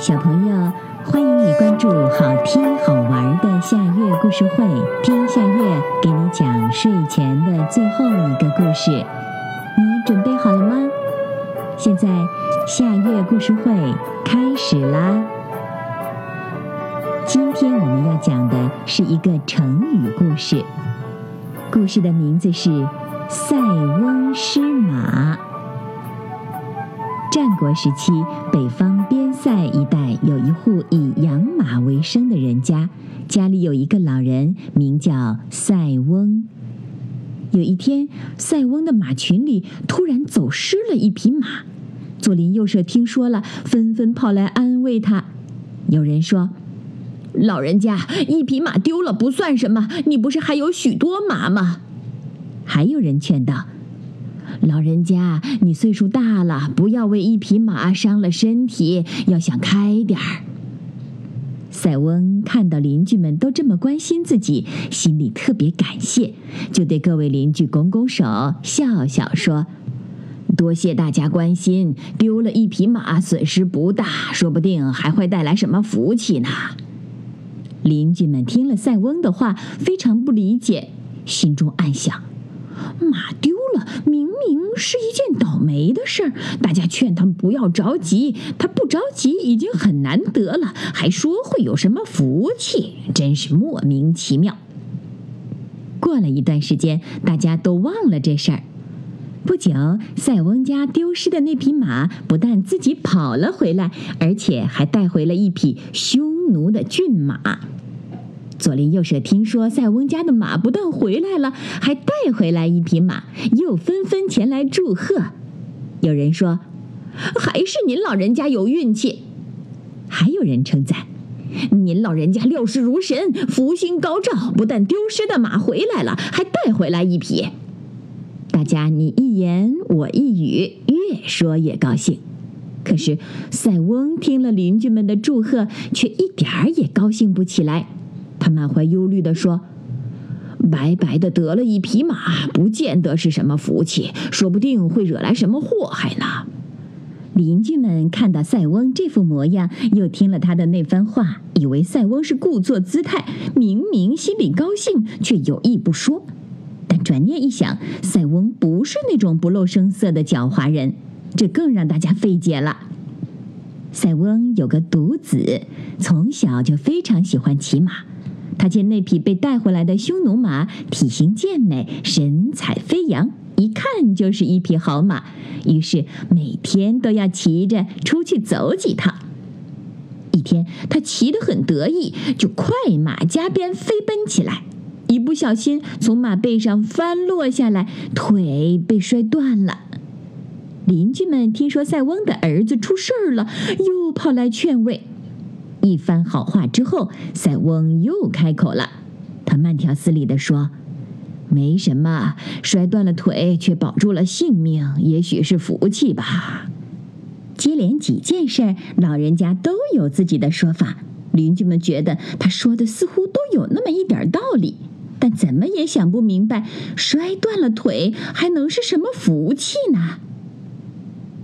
小朋友，欢迎你关注好听好玩的夏月故事会，听夏月给你讲睡前的最后一个故事。你准备好了吗？现在夏月故事会开始啦！今天我们要讲的是一个成语故事，故事的名字是《塞翁失马》。战国时期，北方边塞一带有一户以养马为生的人家，家里有一个老人，名叫塞翁。有一天，塞翁的马群里突然走失了一匹马，左邻右舍听说了，纷纷跑来安慰他。有人说：“老人家，一匹马丢了不算什么，你不是还有许多马吗？”还有人劝道。老人家，你岁数大了，不要为一匹马伤了身体，要想开点儿。塞翁看到邻居们都这么关心自己，心里特别感谢，就对各位邻居拱拱手，笑笑说：“多谢大家关心，丢了一匹马损失不大，说不定还会带来什么福气呢。”邻居们听了塞翁的话，非常不理解，心中暗想：马丢了，明明。是一件倒霉的事儿，大家劝他们不要着急，他不着急已经很难得了，还说会有什么福气，真是莫名其妙。过了一段时间，大家都忘了这事儿。不久，塞翁家丢失的那匹马不但自己跑了回来，而且还带回了一匹匈奴的骏马。左邻右舍听说塞翁家的马不但回来了，还带回来一匹马，又纷纷前来祝贺。有人说：“还是您老人家有运气。”还有人称赞：“您老人家料事如神，福星高照，不但丢失的马回来了，还带回来一匹。”大家你一言我一语，越说越高兴。可是塞翁听了邻居们的祝贺，却一点儿也高兴不起来。他满怀忧虑地说：“白白的得了一匹马，不见得是什么福气，说不定会惹来什么祸害呢。”邻居们看到塞翁这副模样，又听了他的那番话，以为塞翁是故作姿态，明明心里高兴，却有意不说。但转念一想，塞翁不是那种不露声色的狡猾人，这更让大家费解了。塞翁有个独子，从小就非常喜欢骑马。他见那匹被带回来的匈奴马体型健美，神采飞扬，一看就是一匹好马，于是每天都要骑着出去走几趟。一天，他骑得很得意，就快马加鞭飞奔起来，一不小心从马背上翻落下来，腿被摔断了。邻居们听说塞翁的儿子出事儿了，又跑来劝慰。一番好话之后，塞翁又开口了。他慢条斯理地说：“没什么，摔断了腿却保住了性命，也许是福气吧。”接连几件事儿，老人家都有自己的说法。邻居们觉得他说的似乎都有那么一点道理，但怎么也想不明白，摔断了腿还能是什么福气呢？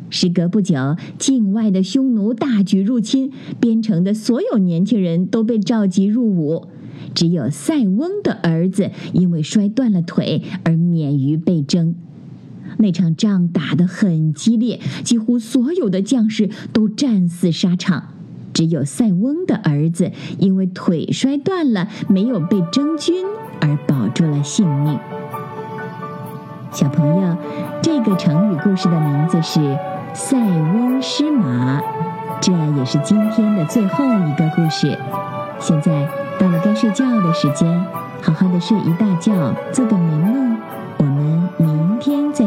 时隔不久，境外的匈奴大举入侵，边城的所有年轻人都被召集入伍，只有塞翁的儿子因为摔断了腿而免于被征。那场仗打得很激烈，几乎所有的将士都战死沙场，只有塞翁的儿子因为腿摔断了，没有被征军而保住了性命。小朋友，这个成语故事的名字是。塞翁失马这也是今天的最后一个故事。现在到了该睡觉的时间好好的睡一大觉做个美梦。我们明天再